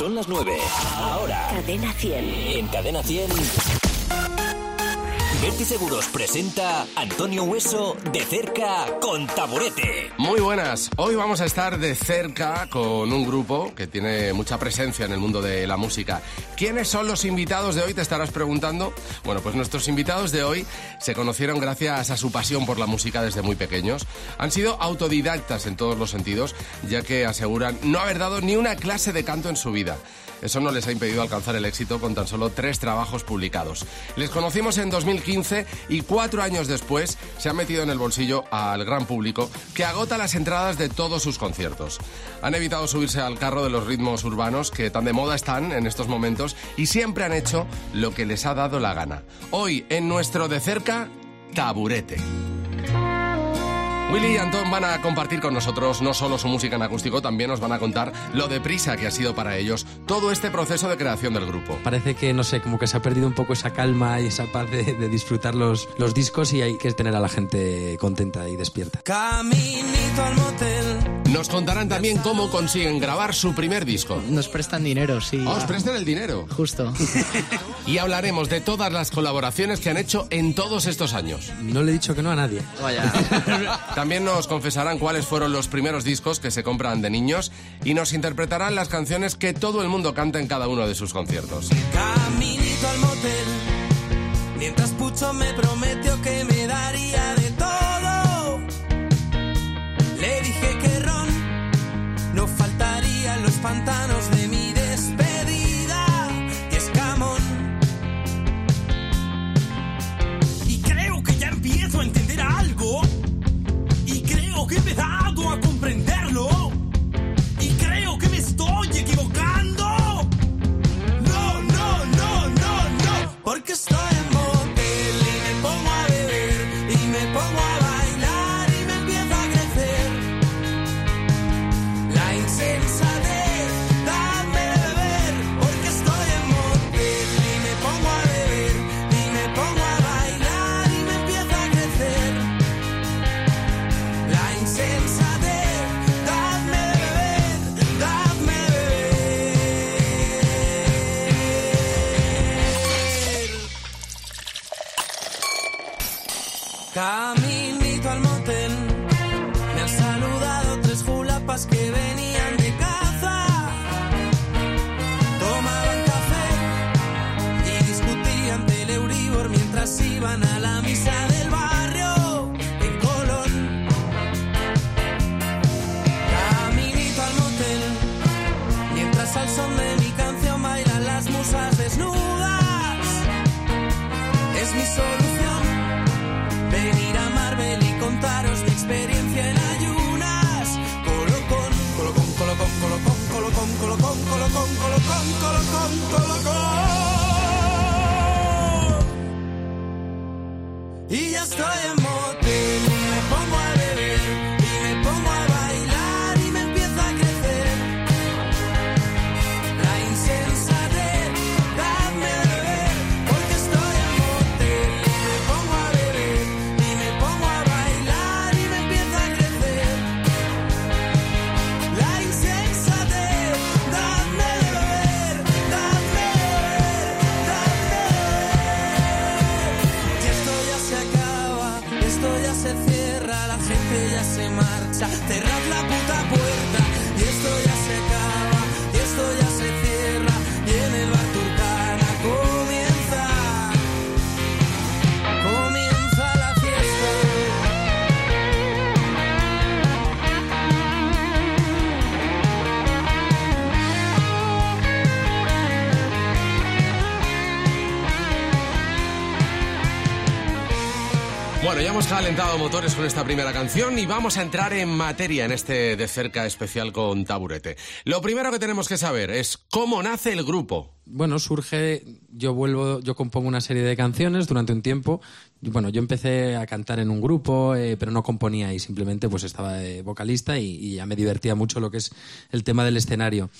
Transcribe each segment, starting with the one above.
Son las 9. Ahora. Cadena 100. En Cadena 100. Verti Seguros presenta Antonio Hueso de cerca con Taburete. Muy buenas. Hoy vamos a estar de cerca con un grupo que tiene mucha presencia en el mundo de la música. ¿Quiénes son los invitados de hoy? Te estarás preguntando. Bueno, pues nuestros invitados de hoy se conocieron gracias a su pasión por la música desde muy pequeños. Han sido autodidactas en todos los sentidos, ya que aseguran no haber dado ni una clase de canto en su vida. Eso no les ha impedido alcanzar el éxito con tan solo tres trabajos publicados. Les conocimos en 2015 y cuatro años después se ha metido en el bolsillo al gran público que agota las entradas de todos sus conciertos. Han evitado subirse al carro de los ritmos urbanos que tan de moda están en estos momentos y siempre han hecho lo que les ha dado la gana. Hoy en nuestro de cerca, taburete. Willy y Antón van a compartir con nosotros no solo su música en acústico, también nos van a contar lo deprisa que ha sido para ellos todo este proceso de creación del grupo. Parece que, no sé, como que se ha perdido un poco esa calma y esa paz de, de disfrutar los, los discos y hay que tener a la gente contenta y despierta. Caminito al motel. Nos contarán también cómo consiguen grabar su primer disco. Nos prestan dinero, sí. Ah, ¿Os prestan el dinero? Justo. Y hablaremos de todas las colaboraciones que han hecho en todos estos años. No le he dicho que no a nadie. Vaya. También nos confesarán cuáles fueron los primeros discos que se compran de niños y nos interpretarán las canciones que todo el mundo canta en cada uno de sus conciertos. Caminito al motel. Mientras Pucho me prometió que me daría de todo. Le dije que Ron no faltaría en los pantanos de mi calentado motores con esta primera canción y vamos a entrar en materia en este de cerca especial con Taburete. Lo primero que tenemos que saber es cómo nace el grupo. Bueno, surge, yo vuelvo, yo compongo una serie de canciones durante un tiempo. Bueno, yo empecé a cantar en un grupo, eh, pero no componía y simplemente pues estaba de vocalista y, y ya me divertía mucho lo que es el tema del escenario.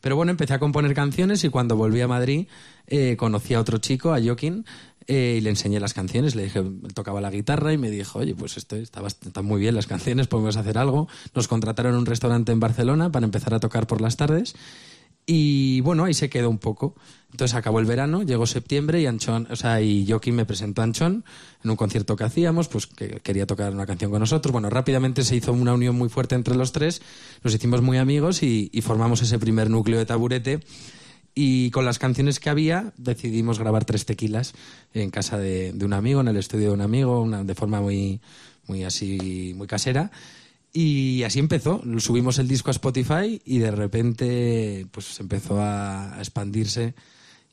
Pero bueno, empecé a componer canciones y cuando volví a Madrid eh, conocí a otro chico, a Joaquín, eh, y le enseñé las canciones. Le dije, tocaba la guitarra y me dijo, oye, pues esto está, muy bien las canciones, podemos hacer algo. Nos contrataron en un restaurante en Barcelona para empezar a tocar por las tardes. Y bueno, ahí se quedó un poco. Entonces acabó el verano, llegó septiembre y Anchón, o sea, y Joaquín me presentó a Anchón en un concierto que hacíamos, pues que quería tocar una canción con nosotros. Bueno, rápidamente se hizo una unión muy fuerte entre los tres, nos hicimos muy amigos y formamos ese primer núcleo de taburete. Y con las canciones que había decidimos grabar tres tequilas en casa de, de un amigo, en el estudio de un amigo, una- de forma muy, muy así, muy casera. Y así empezó. Subimos el disco a Spotify y de repente pues empezó a, a expandirse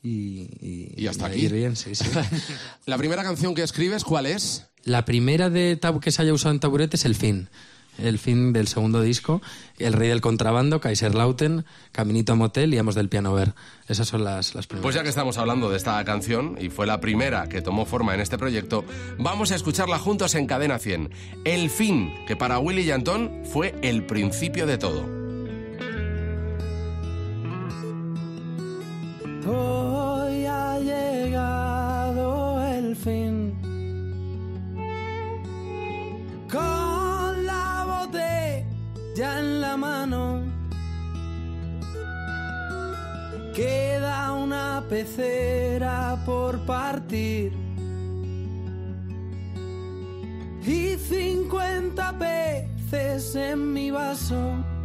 y, y, Y hasta a aquí. bien, sí, sí. La primera canción que escribes, ¿cuál es? La primera de tab- que se haya usado en Taburete es El Fin. El fin del segundo disco, El Rey del Contrabando, Kaiserlauten, Caminito a Motel y Amos del Piano Ver. Esas son las, las primeras. Pues ya que estamos hablando de esta canción, y fue la primera que tomó forma en este proyecto, vamos a escucharla juntos en Cadena 100. El fin, que para Willy y Antón fue el principio de todo. Botella en la mano. Queda una pecera por partir. Y 50 peces en mi vaso.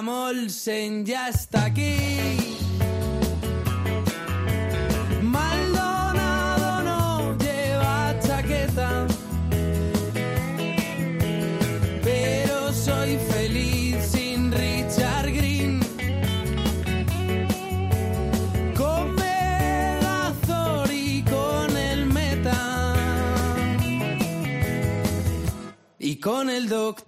William Olsen ya está aquí. Maldonado no lleva chaqueta. Pero soy feliz sin Richard Green. Con Megazord y con el Meta y con el doctor.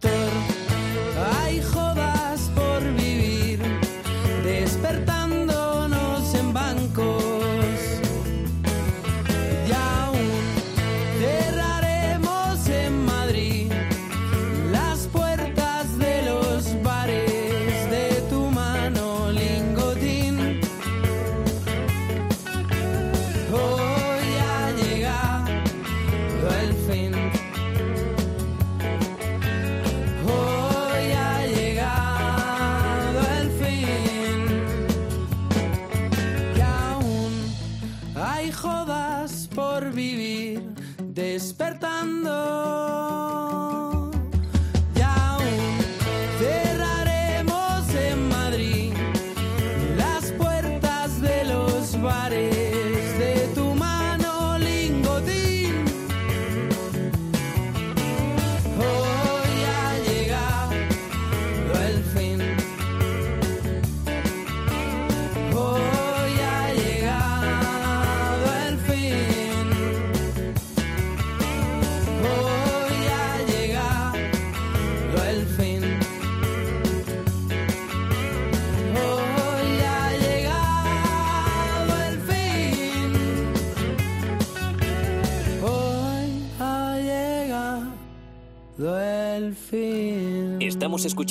Los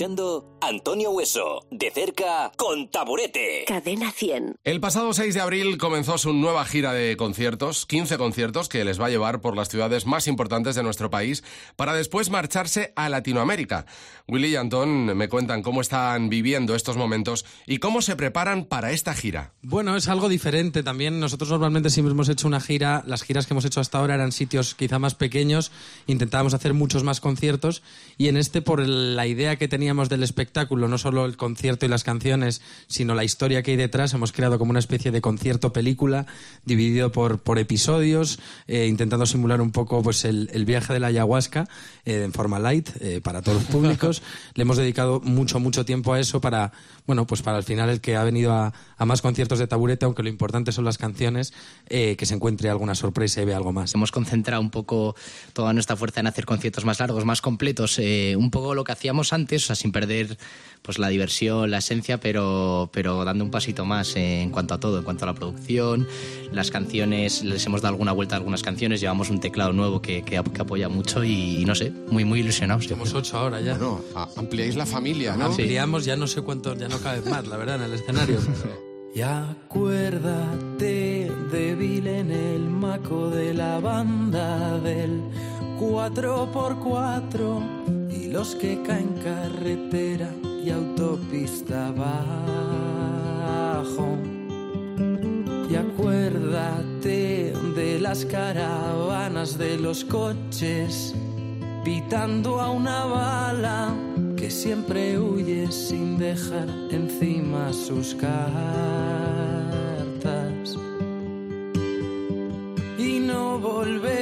ha llegado Antonio Hueso, de cerca con Taburete. Cadena 100. El pasado 6 de abril comenzó su nueva gira de conciertos, 15 conciertos que les va a llevar por las ciudades más importantes de nuestro país, para después marcharse a Latinoamérica. Willy y Antón me cuentan cómo están viviendo estos momentos y cómo se preparan para esta gira. Bueno, es algo diferente también. Nosotros normalmente siempre hemos hecho una gira, las giras que hemos hecho hasta ahora eran sitios quizá más pequeños, intentábamos hacer muchos más conciertos y en este por la idea que teníamos del espectáculo, no solo el concierto y las canciones, sino la historia que hay detrás, hemos creado como una especie de concierto película dividido por, por episodios, eh, intentando simular un poco pues el, el viaje de la ayahuasca eh, en forma light eh, para todos los públicos. Le hemos dedicado mucho, mucho tiempo a eso para, bueno, pues para al final el que ha venido a, a más conciertos de taburete, aunque lo importante son las canciones, eh, que se encuentre alguna sorpresa y vea algo más. Hemos concentrado un poco toda nuestra fuerza en hacer conciertos más largos, más completos, eh, un poco lo que hacíamos antes, o sea, sin perder pues la diversión, la esencia, pero, pero dando un pasito más en cuanto a todo, en cuanto a la producción, las canciones, les hemos dado alguna vuelta a algunas canciones, llevamos un teclado nuevo que, que, que apoya mucho y, y, no sé, muy, muy ilusionados. Somos ocho ahora ya. Bueno, ampliáis la familia, ¿no? Ampliamos ya no sé cuántos, ya no cabe más, la verdad, en el escenario. Y acuérdate débil en el maco de la banda del 4x4 y los que caen carretera y autopista abajo. Y acuérdate de las caravanas de los coches pitando a una bala que siempre huye sin dejar encima sus cartas. Y no volverán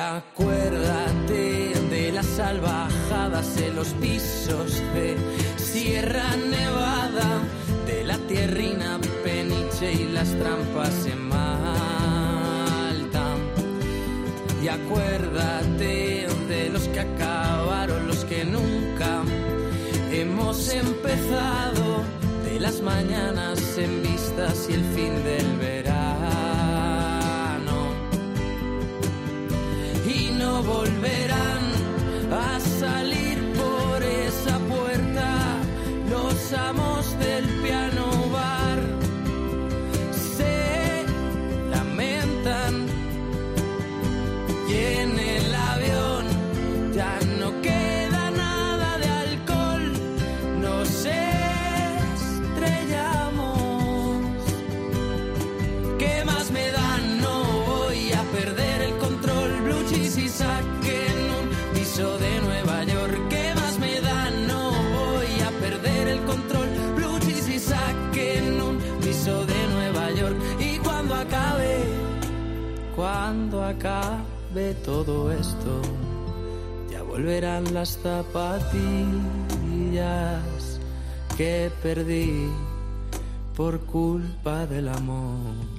acuérdate de las salvajadas en los pisos de Sierra Nevada, de la tierrina Peniche y las trampas en Malta. Y acuérdate de los que acabaron, los que nunca hemos empezado, de las mañanas en vistas y el fin del verano. No volverán acabe todo esto, ya volverán las zapatillas que perdí por culpa del amor.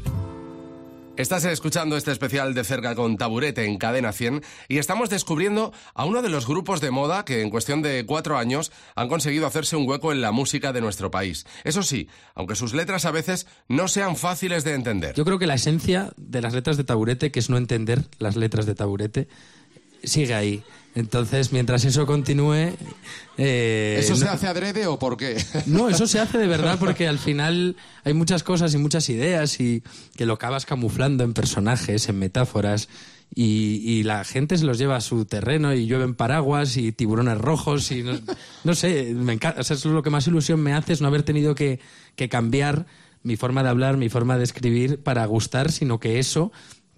Estás escuchando este especial de cerca con Taburete en Cadena 100 y estamos descubriendo a uno de los grupos de moda que en cuestión de cuatro años han conseguido hacerse un hueco en la música de nuestro país. Eso sí, aunque sus letras a veces no sean fáciles de entender. Yo creo que la esencia de las letras de taburete, que es no entender las letras de taburete, sigue ahí. Entonces, mientras eso continúe... eh, ¿Eso se no- hace adrede o por qué? No, eso se hace de verdad porque al final hay muchas cosas y muchas ideas y que lo acabas camuflando en personajes, en metáforas y, y la gente se los lleva a su terreno y llueven paraguas y tiburones rojos y no, no sé, me encanta, o sea, eso es lo que más ilusión me hace es no haber tenido que, que cambiar mi forma de hablar, mi forma de escribir para gustar, sino que eso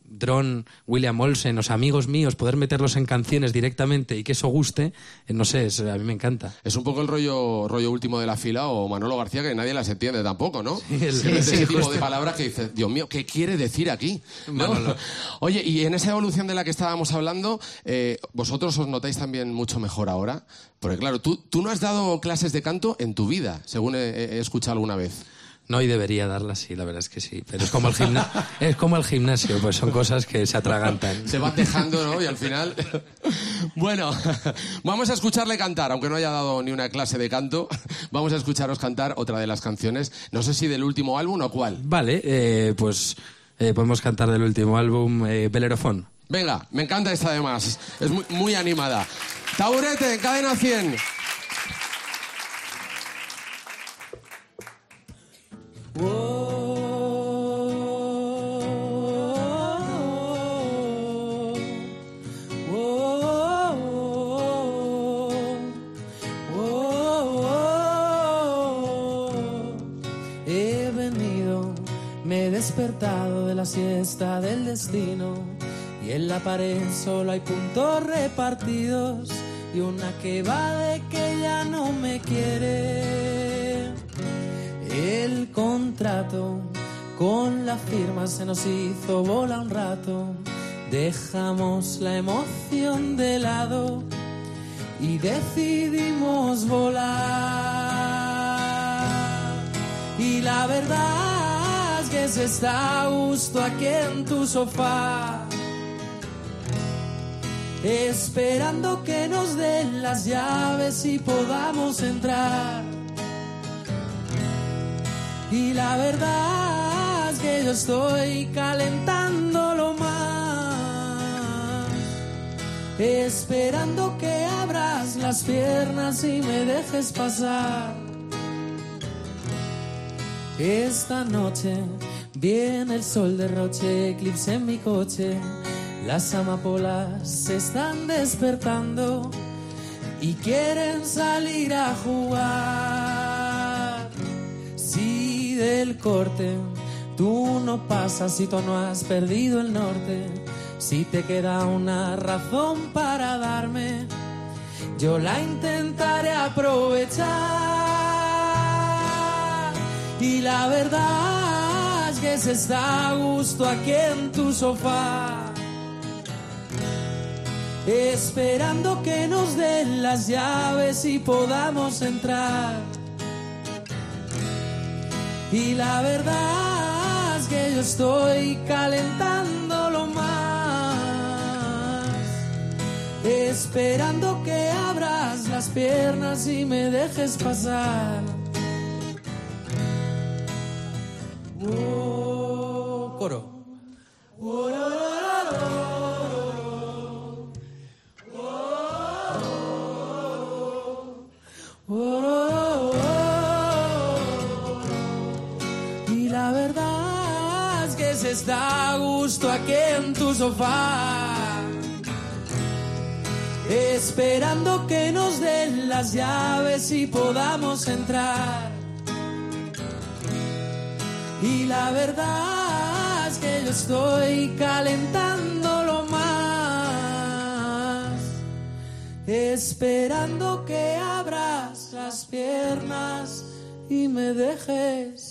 Dron, William Olsen, sea, amigos míos, poder meterlos en canciones directamente y que eso guste, eh, no sé, es- a mí me encanta. Es un poco el rollo, rollo último de la fila o Manolo García que nadie las entiende tampoco, ¿no? el- sí, sí, ese tipo justo. de palabras que dices, Dios mío, ¿qué quiere decir aquí? Oye, y en esa evolución de la que estábamos hablando, eh, ¿vosotros os notáis también mucho mejor ahora? Porque claro, tú, tú no has dado clases de canto en tu vida, según he, he escuchado alguna vez. No, y debería darlas, sí, la verdad es que sí. Pero es como el, gimna- es como el gimnasio, pues son cosas que se atragantan. Se van dejando, ¿no? Y al final... Bueno, vamos a escucharle cantar, aunque no haya dado ni una clase de canto. Vamos a escucharos cantar otra de las canciones. No sé si del último álbum o cuál. Vale, eh, pues eh, podemos cantar del último álbum, eh, Belerofón. Venga, me encanta esta además. Es muy, muy animada. Taburete, cadena 100. Despertado de la siesta del destino y en la pared solo hay puntos repartidos y una que va de que ya no me quiere. El contrato con la firma se nos hizo bola un rato. Dejamos la emoción de lado y decidimos volar. Y la verdad es que se está a gusto aquí en tu sofá. Esperando que nos den las llaves y podamos entrar. Y la verdad es que yo estoy calentándolo más. Esperando que abras las piernas y me dejes pasar. Esta noche viene el sol de roche, eclipse en mi coche. Las amapolas se están despertando y quieren salir a jugar. Si del corte tú no pasas y tú no has perdido el norte, si te queda una razón para darme, yo la intentaré aprovechar. Y la verdad es que se está a gusto aquí en tu sofá. Esperando que nos den las llaves y podamos entrar. Y la verdad es que yo estoy calentándolo más. Esperando que abras las piernas y me dejes pasar. Oh, coro. Y verdad es que se está a gusto aquí en tu sofá. Esperando que nos den las llaves y podamos entrar. Y la verdad es que yo estoy calentándolo más. Esperando que abras las piernas y me dejes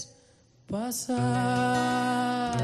pasar.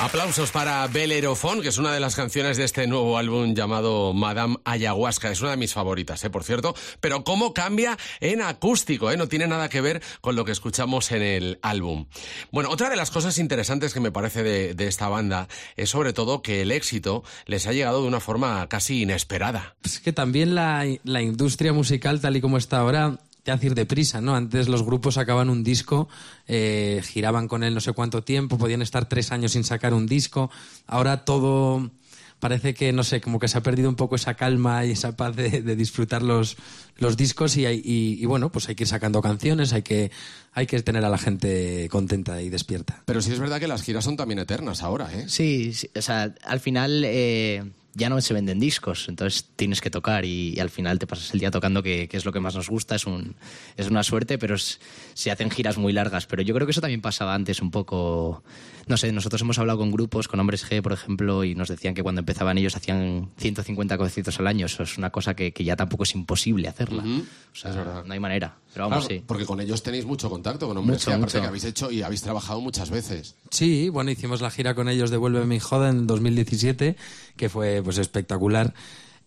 Aplausos para Belerofón, que es una de las canciones de este nuevo álbum llamado Madame Ayahuasca. Es una de mis favoritas, ¿eh? por cierto. Pero cómo cambia en acústico, ¿eh? no tiene nada que ver con lo que escuchamos en el álbum. Bueno, otra de las cosas interesantes que me parece de, de esta banda es sobre todo que el éxito les ha llegado de una forma casi inesperada. Es que también la, la industria musical, tal y como está ahora, te hace ir deprisa, ¿no? Antes los grupos sacaban un disco, eh, giraban con él no sé cuánto tiempo, podían estar tres años sin sacar un disco. Ahora todo parece que, no sé, como que se ha perdido un poco esa calma y esa paz de, de disfrutar los, los discos y, hay- y- y bueno, pues hay que ir sacando canciones, hay que, hay que tener a la gente contenta y despierta. Pero sí es verdad que las giras son también eternas ahora, ¿eh? Sí, sí, o sea, al final, eh, ya no se venden discos, entonces tienes que tocar y, y al final te pasas el día tocando, que, que es lo que más nos gusta, es, un, es una suerte, pero es- se hacen giras muy largas. Pero yo creo que eso también pasaba antes un poco, no sé, nosotros hemos hablado con grupos, con Hombres G, por ejemplo, y nos decían que cuando empezaban ellos hacían 150 conciertos al año, eso es una cosa que, que ya tampoco es imposible hacerla. O sea, es verdad. no hay manera. Pero vamos, Claro, sí. Porque con ellos tenéis mucho contacto, con hombres Mucho, que aparte mucho. que habéis hecho y habéis trabajado muchas veces. Sí, bueno, hicimos la gira con ellos de Vuelve mi joda en 2017, que fue pues espectacular.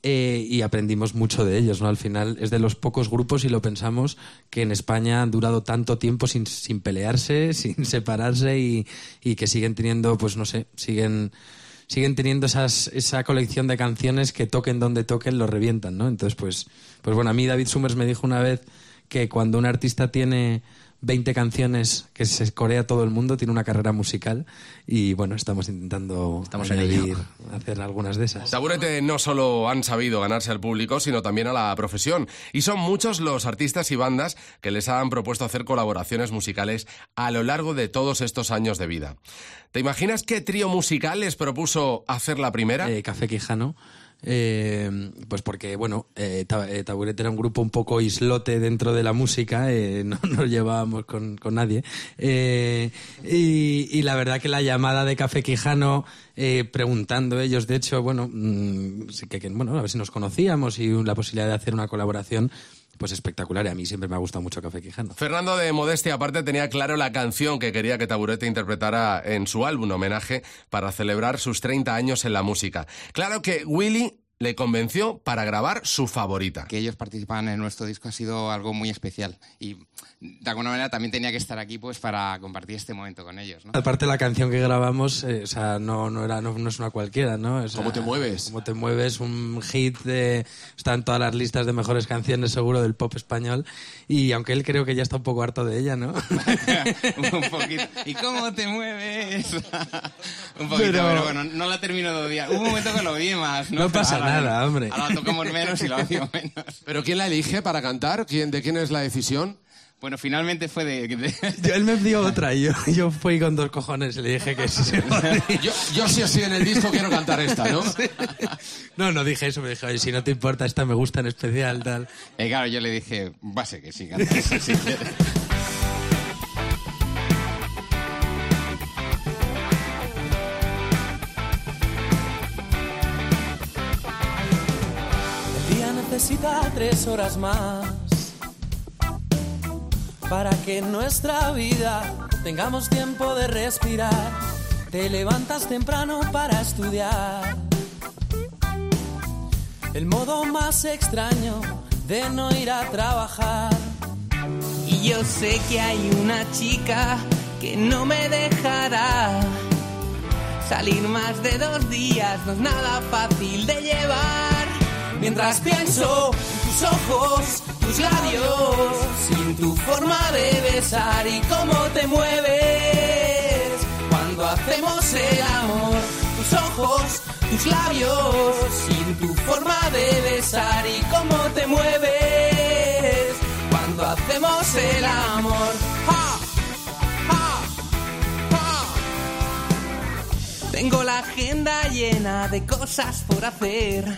eh, y aprendimos mucho de ellos, ¿no? Al final es de los pocos grupos, y lo pensamos, que en España han durado tanto tiempo sin, sin pelearse, sin separarse y, y que siguen teniendo, pues no sé, siguen siguen teniendo esas, esa colección de canciones que toquen donde toquen lo revientan, ¿no? Entonces, pues, pues bueno, a mí David Summers me dijo una vez que cuando un artista tiene 20 canciones que se corea todo el mundo, tiene una carrera musical y bueno, estamos intentando Estamos añadir, hacer algunas de esas. Taburete no solo han sabido ganarse al público, sino también a la profesión. Y son muchos los artistas y bandas que les han propuesto hacer colaboraciones musicales a lo largo de todos estos años de vida. ¿Te imaginas qué trío musical les propuso hacer la primera? eh, Café Quijano. Eh, pues porque, bueno, eh, eh, Taburete era un grupo un poco islote dentro de la música, eh, no nos llevábamos con, con nadie. Eh, y, la verdad que la llamada de Café Quijano, preguntando ellos, de hecho, bueno, mm, que, bueno, a ver si nos conocíamos y la posibilidad de hacer una colaboración, pues espectacular. Y a mí siempre me ha gustado mucho Café Quijano. Fernando de Modestia, aparte, tenía claro la canción que quería que Taburete interpretara en su álbum homenaje para celebrar sus 30 años en la música. Claro que Willy le convenció para grabar su favorita. que ellos participaban en nuestro disco ha sido algo muy especial y de alguna manera también tenía que estar aquí pues para compartir este momento con ellos, ¿no? Aparte la canción que grabamos, eh, o sea, no, no era, no, no es una cualquiera, ¿no? O sea, ¿Cómo te mueves? Cómo te mueves, un hit de, está en todas las listas de mejores canciones seguro del pop español y aunque él creo que ya está un poco harto de ella, ¿no? un poquito. ¿Y cómo te mueves? un poquito, Pero- pero... bueno, no la termino de odiar. Hubo un momento que lo odié más, ¿no? No pasa ahora- nada, hombre. Ahora lo tocamos menos y lo odio menos. ¿Pero quién la elige para cantar? ¿Quién, ¿De quién es la decisión? Bueno, finalmente fue de... de- Yo- él me dio otra y yo, yo fui con dos cojones y le dije que sí. se. Yo, yo sí o sí en el disco quiero cantar esta, ¿no? No, no dije eso, me dijo, "Oye, si no te importa, esta me gusta en especial, tal. Y claro, yo le dije, va a ser que sí, cantas si quieres. El día necesita tres horas más para que en nuestra vida tengamos tiempo de respirar. Te levantas temprano para estudiar. El modo más extraño de no ir a trabajar. Y yo sé que hay una chica que no me dejará. Salir más de dos días no es nada fácil de llevar. Mientras pienso en tus ojos, tus labios, sin tu forma de besar y cómo te mueves cuando hacemos el amor. Tus ojos, tus labios, sin tu forma de besar y cómo te mueves cuando hacemos el amor. ¡Ja! Tengo la agenda llena de cosas por hacer.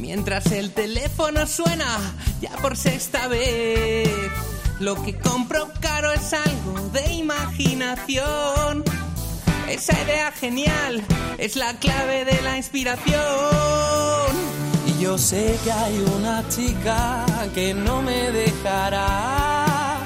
Mientras el teléfono suena ya por sexta vez. Lo que compro caro es algo de imaginación. Esa idea genial es la clave de la inspiración. Y yo sé que hay una chica que no me dejará.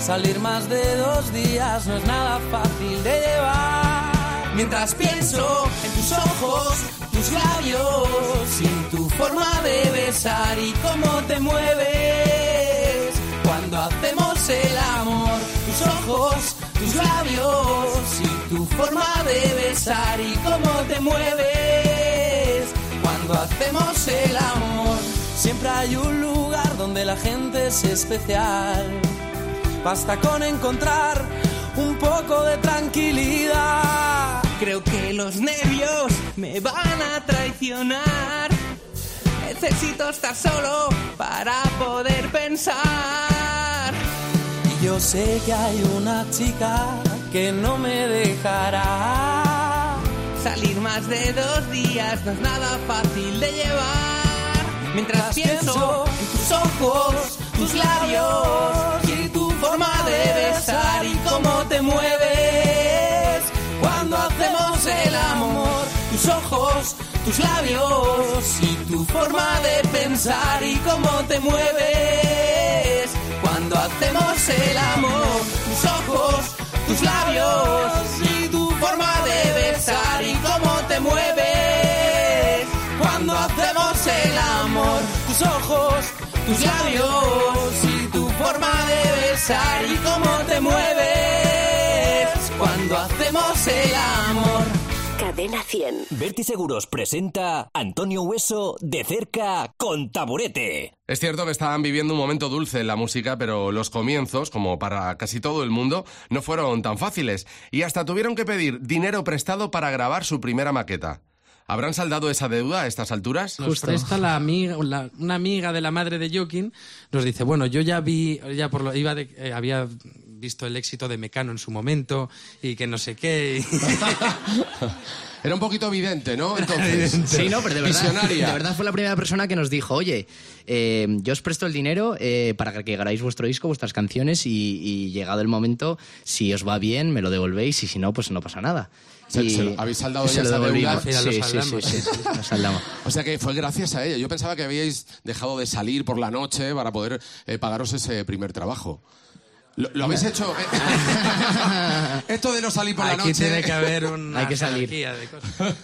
Salir más de dos días no es nada fácil de llevar. Mientras pienso en tus ojos, tus labios, sin tu forma de besar y cómo te mueves cuando hacemos el amor. Tus ojos, tus labios, y tu forma de besar y cómo te mueves cuando hacemos el amor. Siempre hay un lugar donde la gente es especial. Basta con encontrar un poco de tranquilidad. Creo que los nervios me van a traicionar. Necesito estar solo para poder pensar. Y yo sé que hay una chica que no me dejará Salir más de dos días no es nada fácil de llevar. Mientras pienso en tus ojos, tus labios tus labios y tu forma de pensar y cómo te mueves cuando hacemos el amor. Tus ojos, tus labios y tu forma de besar y cómo te mueves cuando hacemos el amor. Tus ojos, tus labios y tu forma de besar y cómo te mueves cuando hacemos el amor. Cadena 100. Berti Seguros presenta Antonio Hueso de cerca con Taburete. Es cierto que estaban viviendo un momento dulce en la música, pero los comienzos, como para casi todo el mundo, no fueron tan fáciles y hasta tuvieron que pedir dinero prestado para grabar su primera maqueta. ¿Habrán saldado esa deuda a estas alturas? Nos presta la amiga, la- una amiga de la madre de Joaquín, nos dice, bueno, yo ya vi, ya por lo, iba de- eh, había visto el éxito de Mecano en su momento y que no sé qué. y- Era un poquito evidente, ¿no? Entonces, Sí, no, pero de verdad, Visionaria. de verdad fue la primera persona que nos dijo, oye, eh, yo os presto el dinero eh, para que grabéis vuestro disco, vuestras canciones y, y llegado el momento, si os va bien, me lo devolvéis y si no, pues no pasa nada. Se- Y se lo- ¿habéis saldado se ya lo deuda? Sí, sí, saldamos. sí, sí, sí, lo saldamos. O sea que fue gracias a ella. Yo pensaba que habíais dejado de salir por la noche para poder eh, pagaros ese primer trabajo. ¿Lo, lo habéis hecho? Esto de no salir por la Aquí noche. tiene que haber una Hay que salir. de cosas.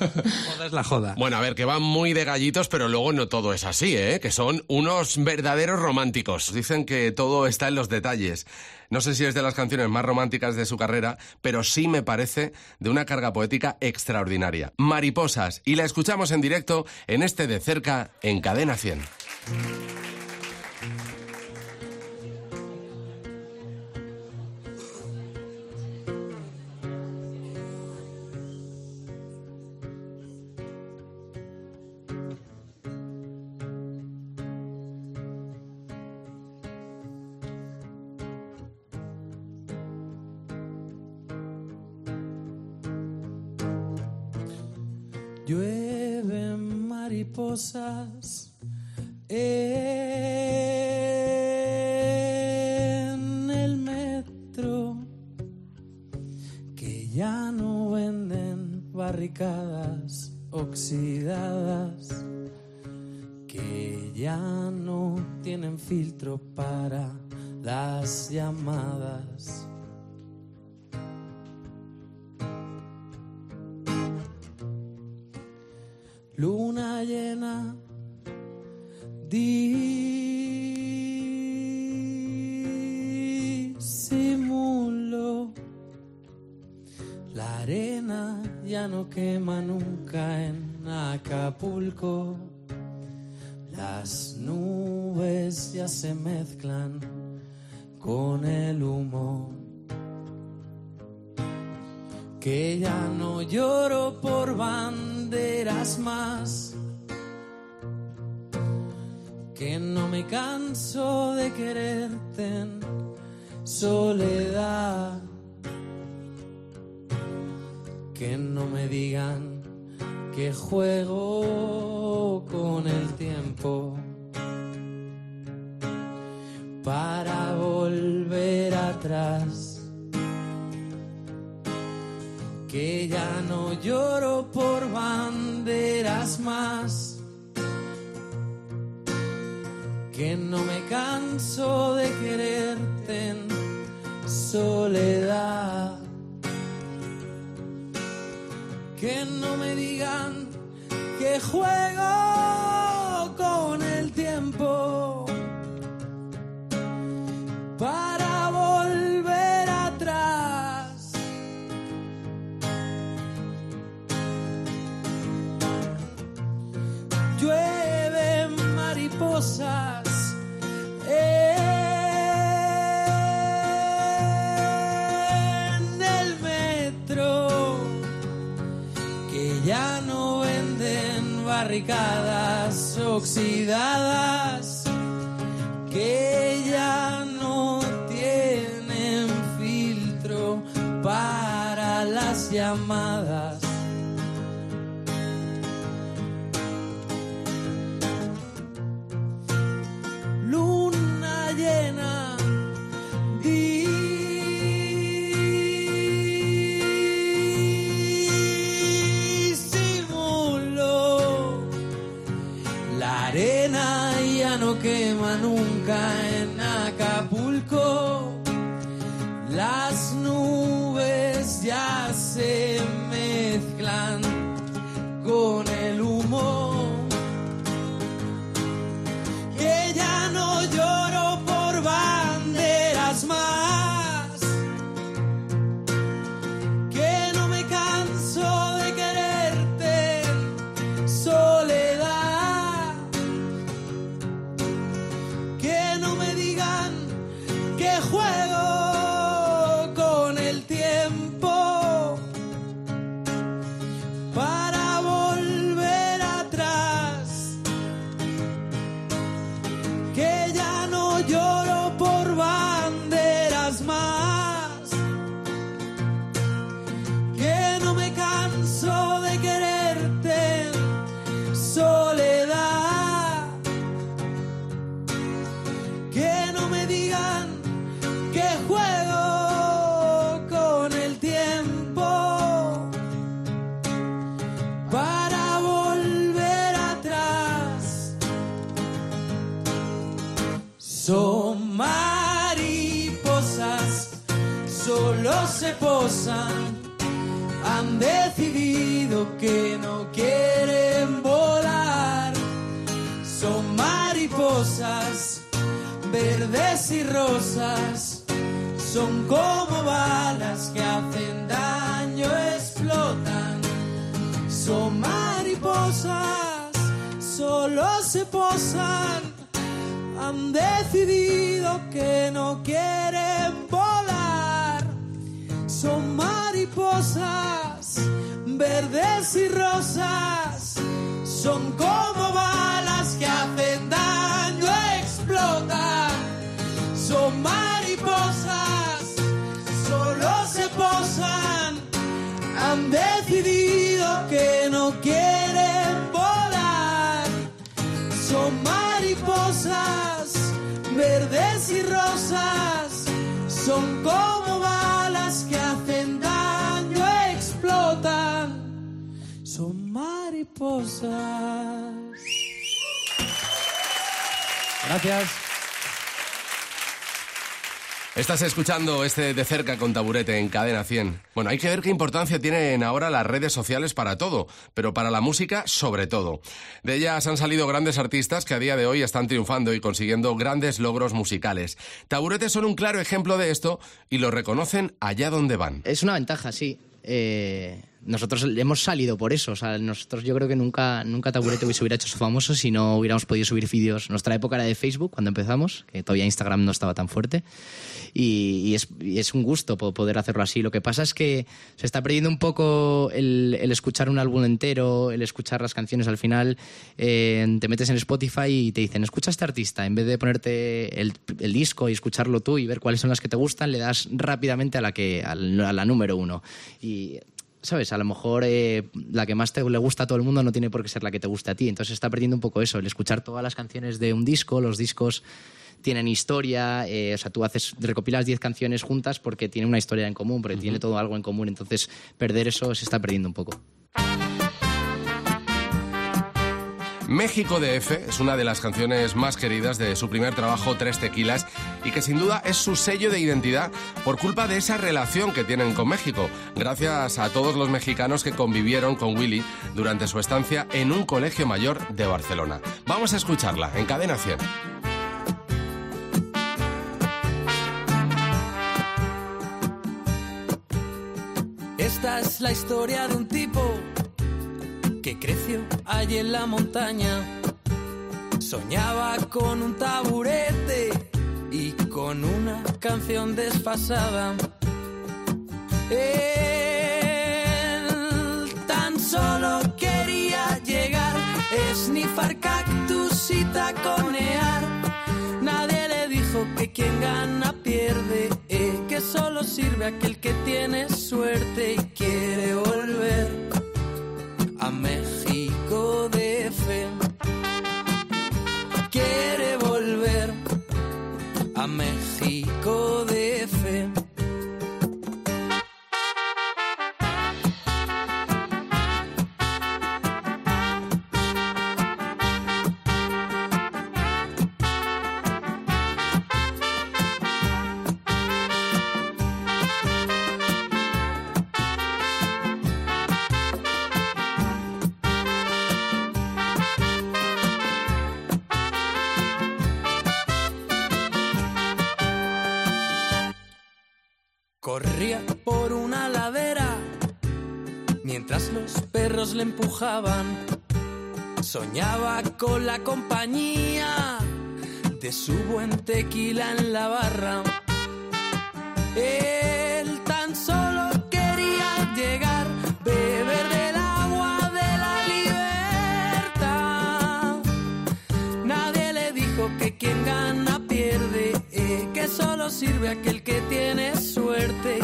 Joda es la joda. Bueno, a ver, que van muy de gallitos, pero luego no todo es así, ¿eh? Que son unos verdaderos románticos. Dicen que todo está en los detalles. No sé si es de las canciones más románticas de su carrera, pero sí me parece de una carga poética extraordinaria. Mariposas, y la escuchamos en directo en este de cerca en Cadena 100. Mariposas en el metro que ya no venden barricadas oxidadas que ya no tienen filtro para las llamadas. Disimulo. La arena ya no quema nunca en Acapulco. Las nubes ya se mezclan con el humo. Que ya no lloro por banderas más, canso de quererte en soledad, que no me digan que juego con el tiempo para volver atrás. Que ya no lloro por banderas más, no me canso de quererte en soledad, que no me digan que juego oxidadas que ya no tienen filtro para las llamadas y Gracias. Estás escuchando este de cerca con taburete en cadena 100. Bueno, hay que ver qué importancia tienen ahora las redes sociales para todo, pero para la música sobre todo. De ellas han salido grandes artistas que a día de hoy están triunfando y consiguiendo grandes logros musicales. Taburete son un claro ejemplo de esto y lo reconocen allá donde van. Es una ventaja, sí. Eh, nosotros hemos salido por eso. O sea, nosotros yo creo que nunca, nunca Taburete se hubiera hecho famoso si no hubiéramos podido subir vídeos. Nuestra época era de Facebook cuando empezamos, que todavía Instagram no estaba tan fuerte. Y, y es, y es un gusto po- poder hacerlo así. Lo que pasa es que se está perdiendo un poco el, el escuchar un álbum entero, el escuchar las canciones al final. eh, te metes en Spotify y te dicen, escucha a este artista. En vez de ponerte el, el disco y escucharlo tú y ver cuáles son las que te gustan, le das rápidamente a la, que, al- a la número uno. Y ¿sabes? A lo mejor eh, la que más te, le gusta a todo el mundo no tiene por qué ser la que te guste a ti. Entonces se está perdiendo un poco eso, el escuchar todas las canciones de un disco, los discos tienen historia, eh, o sea, tú haces, recopilas 10 canciones juntas porque tiene una historia en común, porque tiene todo algo en común, entonces perder eso se está perdiendo un poco. México DF es una de las canciones más queridas de su primer trabajo Tres Tequilas y que sin duda es su sello de identidad por culpa de esa relación que tienen con México, gracias a todos los mexicanos que convivieron con Willy durante su estancia en un colegio mayor de Barcelona. Vamos a escucharla en Cadena 100. Esta es la historia de un tipo que creció allí en la montaña. Soñaba con un taburete y con una canción desfasada. Él tan solo quería llegar, esnifar cactus y taconear. Nadie le dijo que quien gana pierde, eh, que solo sirve aquel que tiene suerte y quiere volver Soñaba con la compañía de su buen tequila en la barra. Él tan solo quería llegar, beber del agua de la libertad. Nadie le dijo que quien gana pierde, eh, que solo sirve aquel que tiene suerte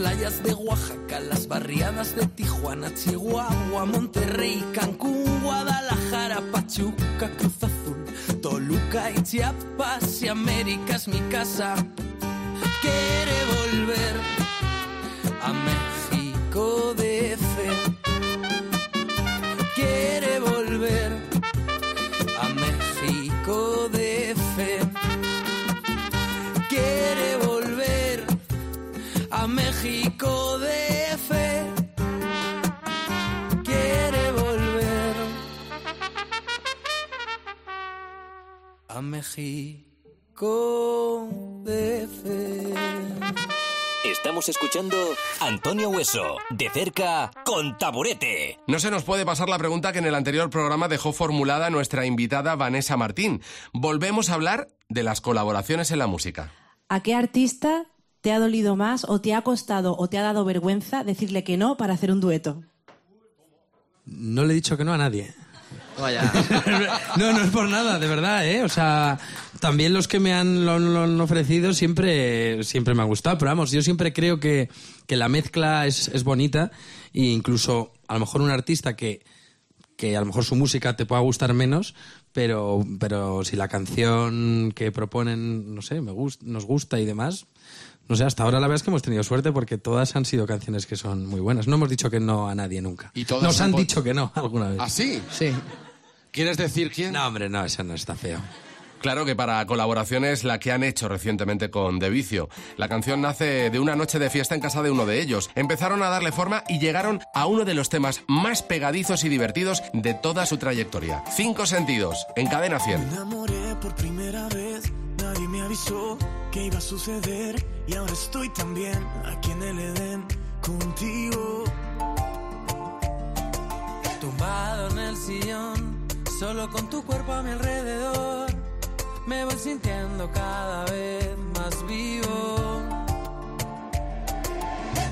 playas de Oaxaca, las barriadas de Tijuana, Chihuahua, Monterrey, Cancún, Guadalajara, Pachuca, Cruz Azul, Toluca y Chiapas y América es mi casa. Quiere volver a México de fe. México de fe. Quiere volver a México de fe. Estamos escuchando Antonio Hueso, de cerca, con Taburete. No se nos puede pasar la pregunta que en el anterior programa dejó formulada nuestra invitada Vanessa Martín. Volvemos a hablar de las colaboraciones en la música. ¿A qué artista te ha dolido más o te ha costado o te ha dado vergüenza decirle que no para hacer un dueto? No le he dicho que no a nadie. Vaya. No, no es por nada, de verdad, ¿eh? O sea, también los que me han, lo, lo han ofrecido siempre, siempre me ha gustado. Pero vamos, yo siempre creo que, que la mezcla es, es bonita e incluso a lo mejor un artista que, que a lo mejor su música te pueda gustar menos, pero, pero si la canción que proponen, no sé, me gust, nos gusta y demás, no sé, hasta ahora la verdad es que hemos tenido suerte porque todas han sido canciones que son muy buenas. No hemos dicho que no a nadie nunca. Y todas Nos han dicho que no alguna vez. ¿Ah, sí? Sí. ¿Quieres decir quién? No, hombre, no, eso no está feo. Claro que para colaboraciones la que han hecho recientemente con De Vicio. La canción nace de una noche de fiesta en casa de uno de ellos. Empezaron a darle forma y llegaron a uno de los temas más pegadizos y divertidos de toda su trayectoria. Cinco sentidos, en cadena 100. Me enamoré por primera vez, nadie me avisó que iba a suceder y ahora estoy también aquí en el Edén contigo. Tumbado en el sillón, solo con tu cuerpo a mi alrededor, me voy sintiendo cada vez más vivo.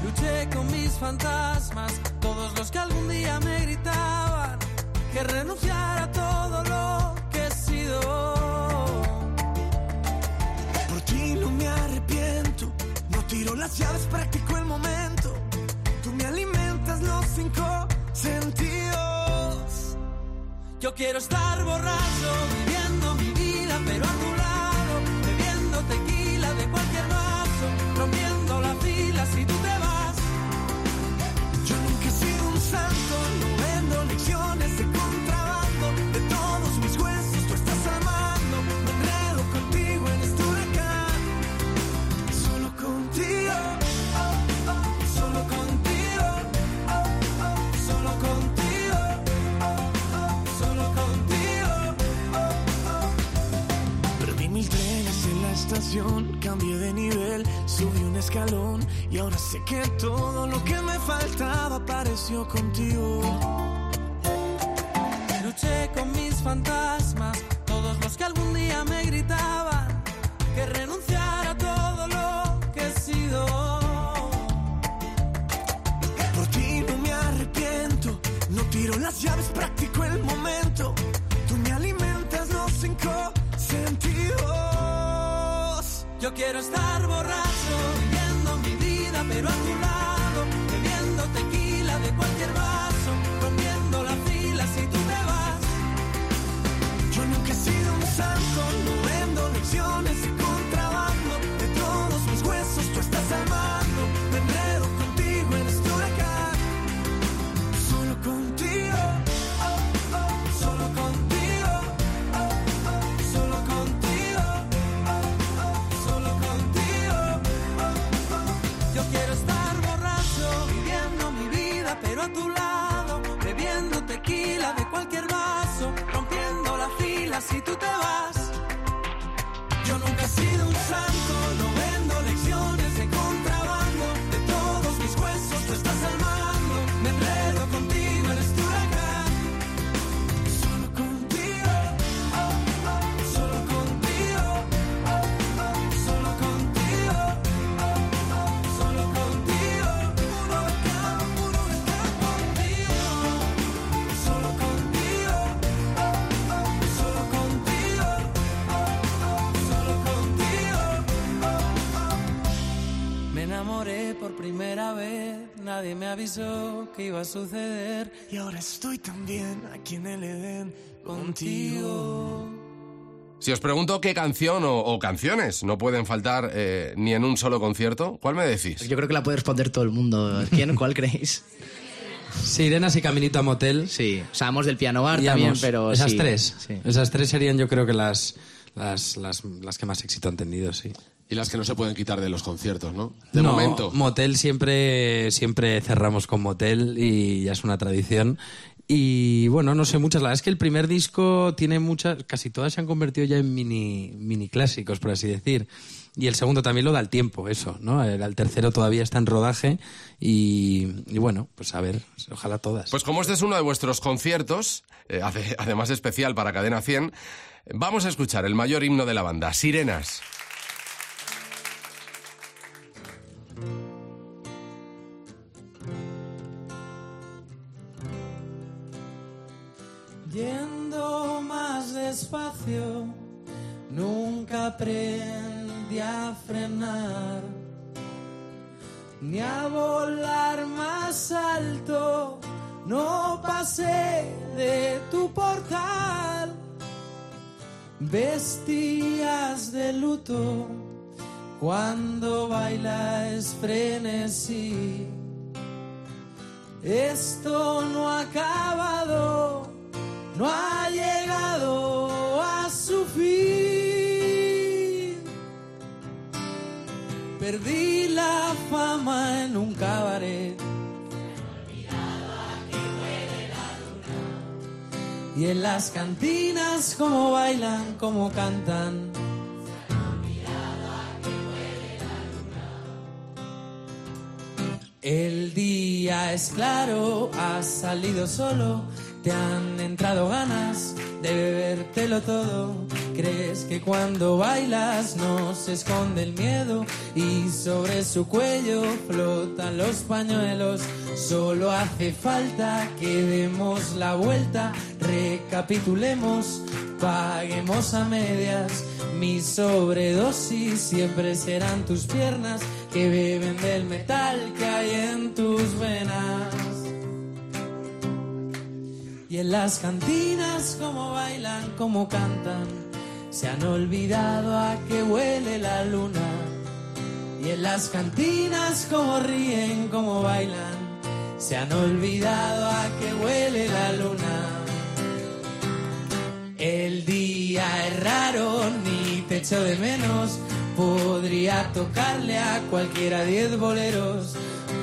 Luché con mis fantasmas, todos los que algún día me gritaban que renunciara a todo lo que he sido. Las llaves, practico el momento. Tú me alimentas los cinco sentidos. Yo quiero estar borracho, viviendo mi vida, pero a cambié de nivel, subí un escalón y ahora sé que todo lo que me faltaba apareció contigo. Luché con mis fantasmas, todos los que algún día me gritaban que renunciara a todo lo que he sido. Por ti no me arrepiento, no tiro las llaves, practico el momento. Yo quiero estar borracho, viviendo mi vida, pero a tu lado, bebiendo tequila de cualquier nadie me avisó que iba a suceder. Y ahora estoy también aquí en el Edén contigo. Si os pregunto qué canción o, o canciones no pueden faltar eh, ni en un solo concierto, ¿cuál me decís? Yo creo que la puede responder todo el mundo. ¿Quién? ¿Cuál creéis? Sirenas y Caminito a Motel. Sí, sabemos del piano bar también, pero esas sí, tres. sí. Esas tres serían yo creo que las, las, las, las que más éxito han tenido, sí. Y las que no se pueden quitar de los conciertos, ¿no? De No, momento. Motel siempre, siempre cerramos con Motel y ya es una tradición. Y bueno, no sé muchas. La verdad es que el primer disco tiene muchas, casi todas se han convertido ya en mini, mini clásicos, por así decir. Y el segundo también lo da el tiempo, eso, ¿no? El, el tercero todavía está en rodaje y, y bueno, pues a ver, ojalá todas. Pues como este es uno de vuestros conciertos, eh, ade- además especial para Cadena 100, vamos a escuchar el mayor himno de la banda, Sirenas. Yendo más despacio, nunca aprendí a frenar, ni a volar más alto, no pasé de tu portal. Vestías de luto cuando bailas frenesí. Esto no ha acabado, no ha llegado a su fin. Perdí la fama en un cabaret. Y en las cantinas como bailan, como cantan. El día es claro, has salido solo, te han entrado ganas de bebértelo todo. Crees que cuando bailas no se esconde el miedo y sobre su cuello flotan los pañuelos. Solo hace falta que demos la vuelta, recapitulemos, paguemos a medias. Mi sobredosis siempre serán tus piernas que beben del metal que hay en tus venas. Y en las cantinas como bailan, como cantan, se han olvidado a que huele la luna. Y en las cantinas como ríen, como bailan, se han olvidado a que huele la luna. El día es raro, ni te echo de menos. Podría tocarle a cualquiera diez boleros.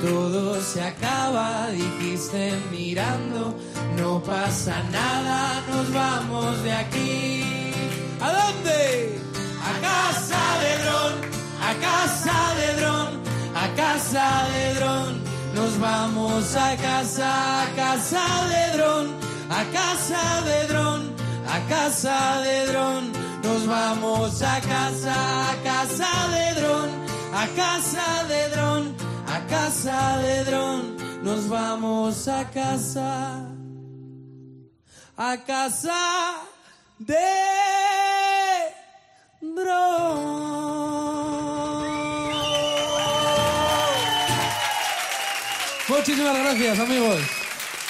Todo se acaba, dijiste mirando. No pasa nada, nos vamos de aquí. ¿A dónde? A casa de dron, a casa de dron, a casa de dron. Nos vamos a casa, a casa de dron, a casa de dron a casa de dron. Nos vamos a casa, a casa de dron, a casa de dron, a casa de dron. Nos vamos a casa, a casa de dron. Muchísimas gracias, amigos.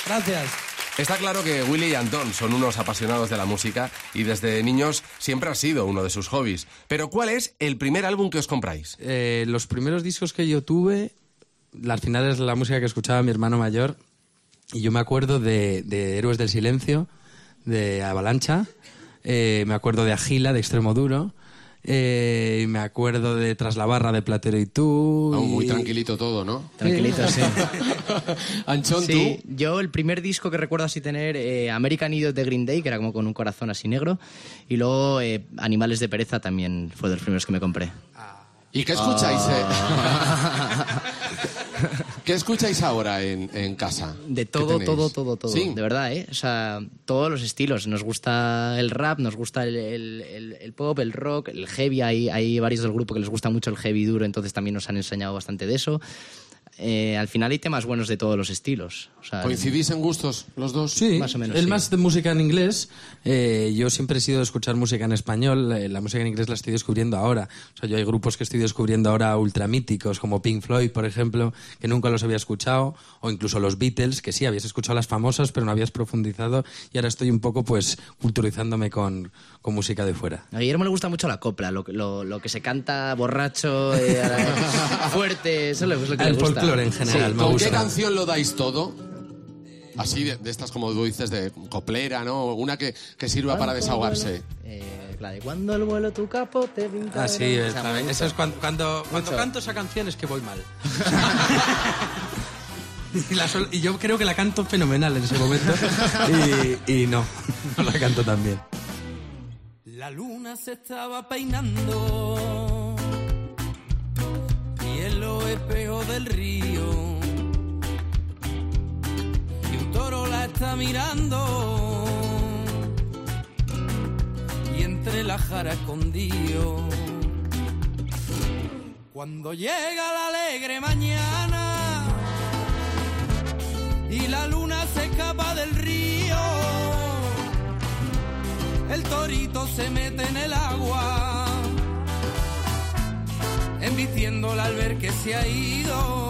Gracias. Está claro que Willy y Antón son unos apasionados de la música y desde niños siempre ha sido uno de sus hobbies. Pero ¿cuál es el primer álbum que os compráis? Eh, los primeros discos que yo tuve, al final es la música que escuchaba mi hermano mayor, y yo me acuerdo de, de Héroes del Silencio, de Avalancha, eh, me acuerdo de Agila, de Extremo Duro, eh, y me acuerdo de Tras la Barra, de Platero y tú. Aún muy tranquilito todo, ¿no? Tranquilito, sí. Anchón, Sí, tú. yo el primer disco que recuerdo así tener, eh, American Idiot de Green Day, que era como con un corazón así negro, y luego eh, Animales de Pereza también fue de los primeros que me compré. ¿Y qué escucháis? eh? ¿Qué escucháis ahora en, en casa? De ¿Qué todo, todo, todo, todo. Sí. De verdad, ¿eh? O sea, todos los estilos. Nos gusta el rap, nos gusta el, el- el- el pop, el rock, el heavy. Hay, hay varios del grupo que les gusta mucho el heavy duro, entonces también nos han enseñado bastante de eso. Eh, al final hay temas buenos de todos los estilos. O sea, ¿Coincidís en gustos los dos? Sí, Más o menos, él sí. más de música en inglés. eh, yo siempre he sido de escuchar música en español. eh, la música en inglés la estoy descubriendo ahora. O sea, yo hay grupos que estoy descubriendo ahora ultramíticos, como Pink Floyd, por ejemplo, que nunca los había escuchado. O incluso los Beatles, que sí, habías escuchado las famosas, pero no habías profundizado. Y ahora estoy un poco, pues, culturizándome con, con música de fuera. A Guillermo le gusta mucho la copla, lo, que- lo, lo que se canta borracho, eh, fuerte, eso es lo que El le gusta. Folclore en general, me ¿Con gusta. qué canción lo dais todo? Así de, de estas, como tú dices, de coplera, ¿no? Una que, que sirva para desahogarse. Eh, la de cuando el vuelo tu capo te pinta. Ah, sí, Esa me gusta. eso es cuando, cuando, cuando canto esa canción es que voy mal. y, la sol- y yo creo que la canto fenomenal en ese momento y, y no, no la canto tan bien. La luna se estaba peinando y en los espejos del río. Y un toro la está mirando. Y entre la jara escondido. Cuando llega la alegre mañana y la luna se escapa del río el torito se mete en el agua, embistiéndola al ver que se ha ido.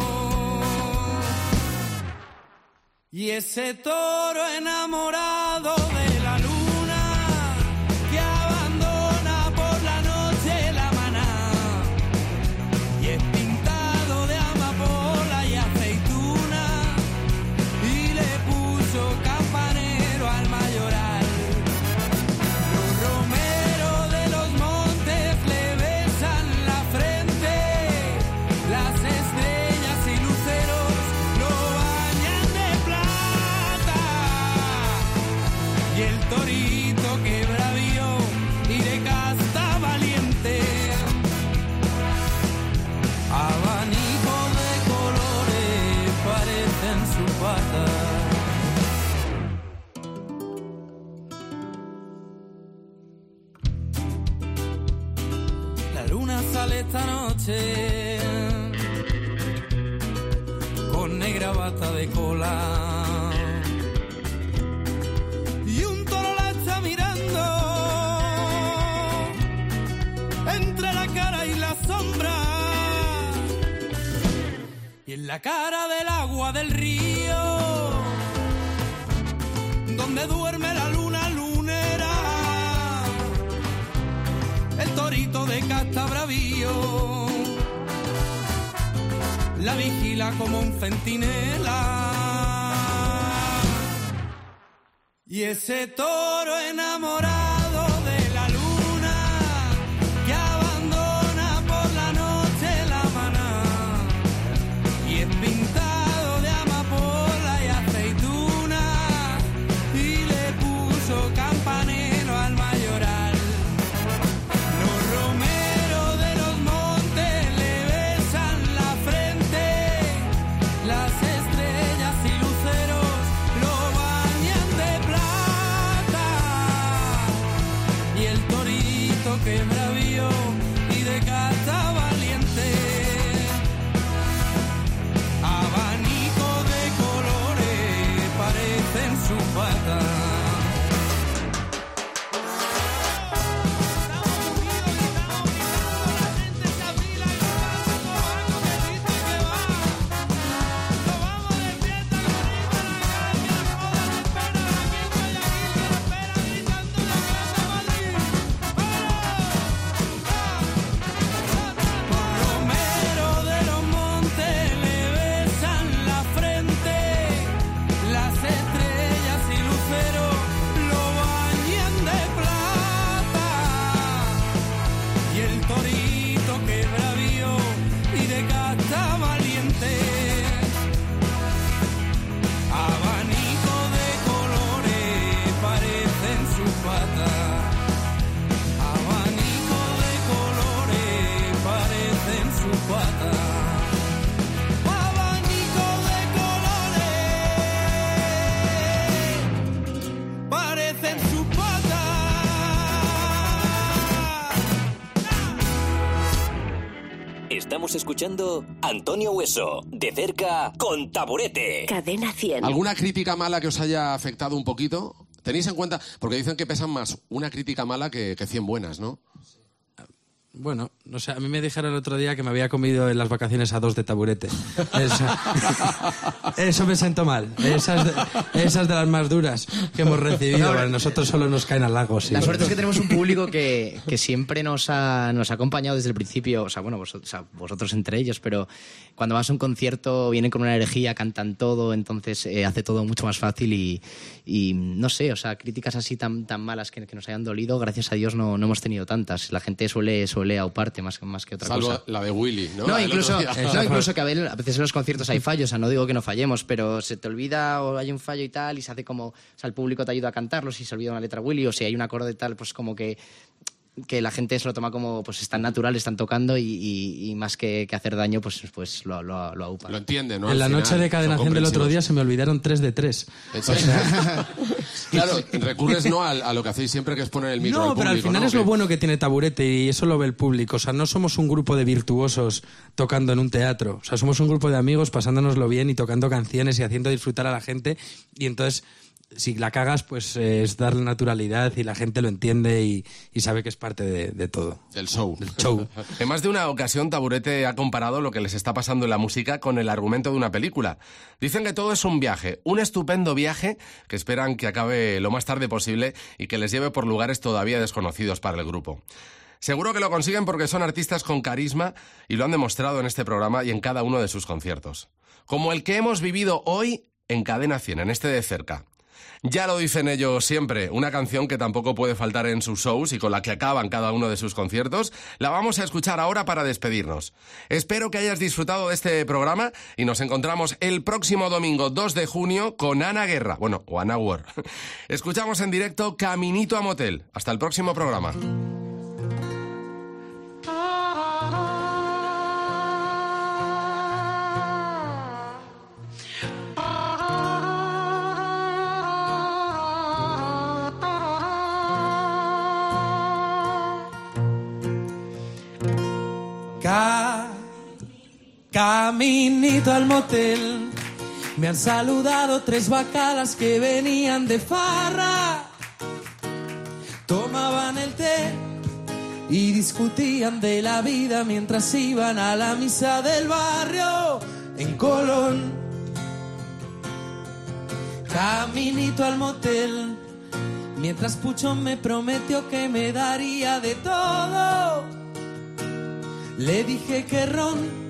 Y ese toro enamorado de con negra bata de cola. Y un toro la está mirando entre la cara y la sombra. Y en la cara del agua del río donde duerme la luna lunera el torito de casta bravío la vigila como un centinela. Y ese toro enamorado thing. Estamos escuchando Antonio Hueso, de cerca, con Taburete. Cadena 100. ¿Alguna crítica mala que os haya afectado un poquito? ¿Tenéis en cuenta? Porque dicen que pesan más una crítica mala que, que 100 buenas, ¿no? Bueno, no sé, a mí me dijeron el otro día que me había comido en las vacaciones a dos de taburete. Eso, eso me sentó mal. Esas de, esas de las más duras que hemos recibido. A nosotros solo nos caen al lago. sí. La suerte es que tenemos un público que, que siempre nos ha, nos ha acompañado desde el principio, o sea, bueno, vosotros, o sea, vosotros entre ellos, pero cuando vas a un concierto vienen con una energía, cantan todo, entonces eh, hace todo mucho más fácil y, y no sé, o sea, críticas así tan, tan malas que, que nos hayan dolido, gracias a Dios no, no hemos tenido tantas. La gente suele, suele auparte más, más que otra Salvo cosa. la de Willy, ¿no? No, incluso, no, incluso que a ver- a veces en los conciertos hay fallos, o sea, no digo que no fallemos, pero se te olvida o hay un fallo y tal, y se hace como, o sea, el público te ayuda a cantarlo, si se olvida una letra Willy, o si hay un acorde tal, pues como que que la gente se lo toma como, pues están natural, están tocando y, y- y más que, que hacer daño, pues, pues lo, lo, lo aupa. Lo entiende, ¿no? en la noche de cadenación del otro día se me olvidaron tres de tres. Claro, recurres no a, lo que hacéis siempre que es poner el micro No, al pero al final ¿no? es lo bueno que tiene Taburete y eso lo ve el público. O sea, no somos un grupo de virtuosos tocando en un teatro. O sea, somos un grupo de amigos pasándonoslo bien y tocando canciones y haciendo disfrutar a la gente. Y entonces, si la cagas, pues eh, es darle naturalidad y la gente lo entiende y, y sabe que es parte de, de todo. Del show. Del show. En más de una ocasión, Taburete ha comparado lo que les está pasando en la música con el argumento de una película. Dicen que todo es un viaje, un estupendo viaje que esperan que acabe lo más tarde posible y que les lleve por lugares todavía desconocidos para el grupo. Seguro que lo consiguen porque son artistas con carisma y lo han demostrado en este programa y en cada uno de sus conciertos. Como el que hemos vivido hoy en Cadena 100, en este de cerca. Ya lo dicen ellos siempre, una canción que tampoco puede faltar en sus shows y con la que acaban cada uno de sus conciertos, la vamos a escuchar ahora para despedirnos. Espero que hayas disfrutado de este programa y nos encontramos el próximo domingo 2 de junio con Ana Guerra, bueno, o Ana War. Escuchamos en directo Caminito a Motel. Hasta el próximo programa. Ca- caminito al motel. Me han saludado tres bacalas que venían de farra. Tomaban el té y discutían de la vida mientras iban a la misa del barrio en Colón. Caminito al motel. Mientras Pucho me prometió que me daría de todo. Le dije que ron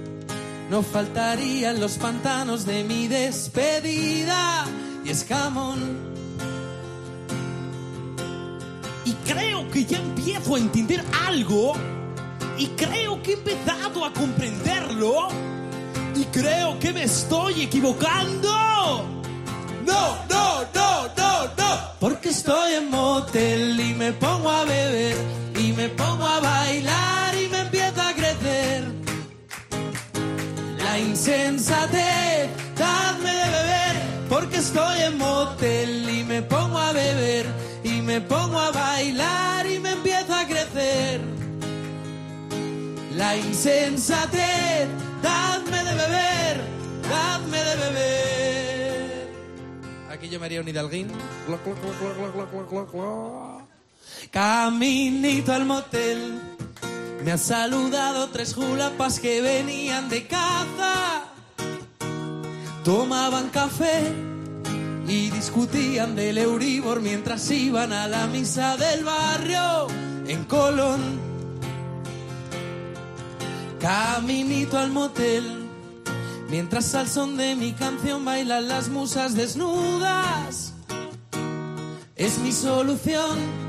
no faltaría en los pantanos de mi despedida y escamón. Y creo que ya empiezo a entender algo. Y creo que he empezado a comprenderlo. Y creo que me estoy equivocando. No, no, no, no, no. Porque estoy en motel y me pongo a beber y me pongo a bailar La insensatez, dadme de beber, porque estoy en motel y me pongo a beber y me pongo a bailar y me empieza a crecer. La insensatez, dadme de beber, dadme de beber. Aquí yo me haría un hidalguín. Caminito al motel, me han saludado tres julapas que venían de caza. Tomaban café y discutían del Euribor mientras iban a la misa del barrio en Colón. Caminito al motel, mientras al son de mi canción bailan las musas desnudas. Es mi solución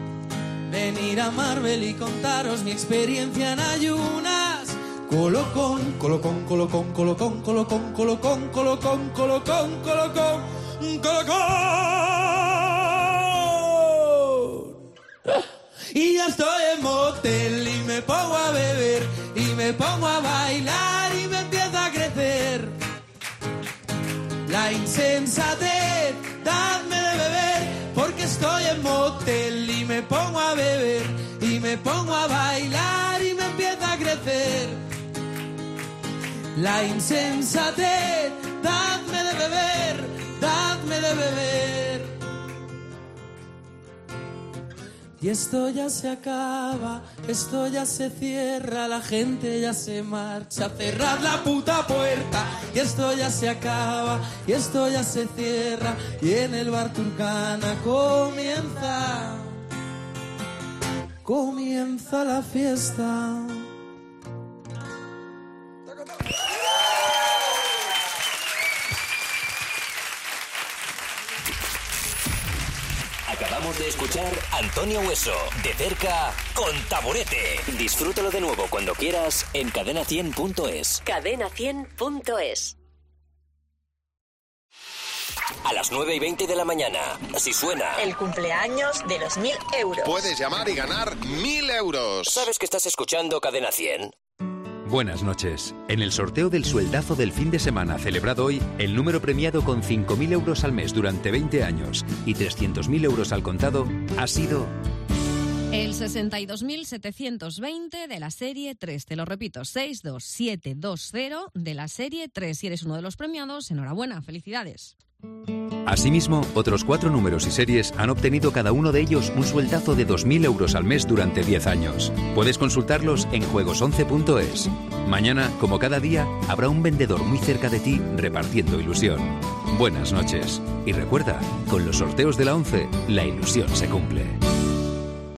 venir a Marvel y contaros mi experiencia en ayunas. Colocón, colocón, colocón, colocón, colocón, colocón, colocón, colocón, colocón, colocón. Y ya estoy en motel y me pongo a beber y me pongo a bailar y me empieza a crecer. La insensatez, dadme estoy en motel y me pongo a beber y me pongo a bailar y me empieza a crecer. la insensatez. Dadme de beber, dadme de beber. Y esto ya se acaba, esto ya se cierra, la gente ya se marcha. Cerrad la puta puerta, y esto ya se acaba, y esto ya se cierra. Y en el bar Turcana comienza, comienza la fiesta. De escuchar Antonio Hueso, de cerca, con Taburete. Disfrútalo de nuevo cuando quieras en cadena100.es. Cadena100.es. A las 9 y 20 de la mañana, si suena, El cumpleaños de los mil euros. Puedes llamar y ganar mil euros. ¿sabes que estás escuchando Cadena 100? Buenas noches. En el sorteo del sueldazo del fin de semana celebrado hoy, el número premiado con 5.000 euros al mes durante 20 años y 300.000 euros al contado ha sido El 62.720 de la serie 3. Te lo repito, 62720 de la serie 3. Si eres uno de los premiados, enhorabuena, felicidades. Asimismo, otros cuatro números y series han obtenido cada uno de ellos un sueldazo de 2.000 euros al mes durante 10 años. Puedes consultarlos en juegos11.es. Mañana, como cada día, habrá un vendedor muy cerca de ti repartiendo ilusión. Buenas noches. Y recuerda, con los sorteos de la 11, la ilusión se cumple.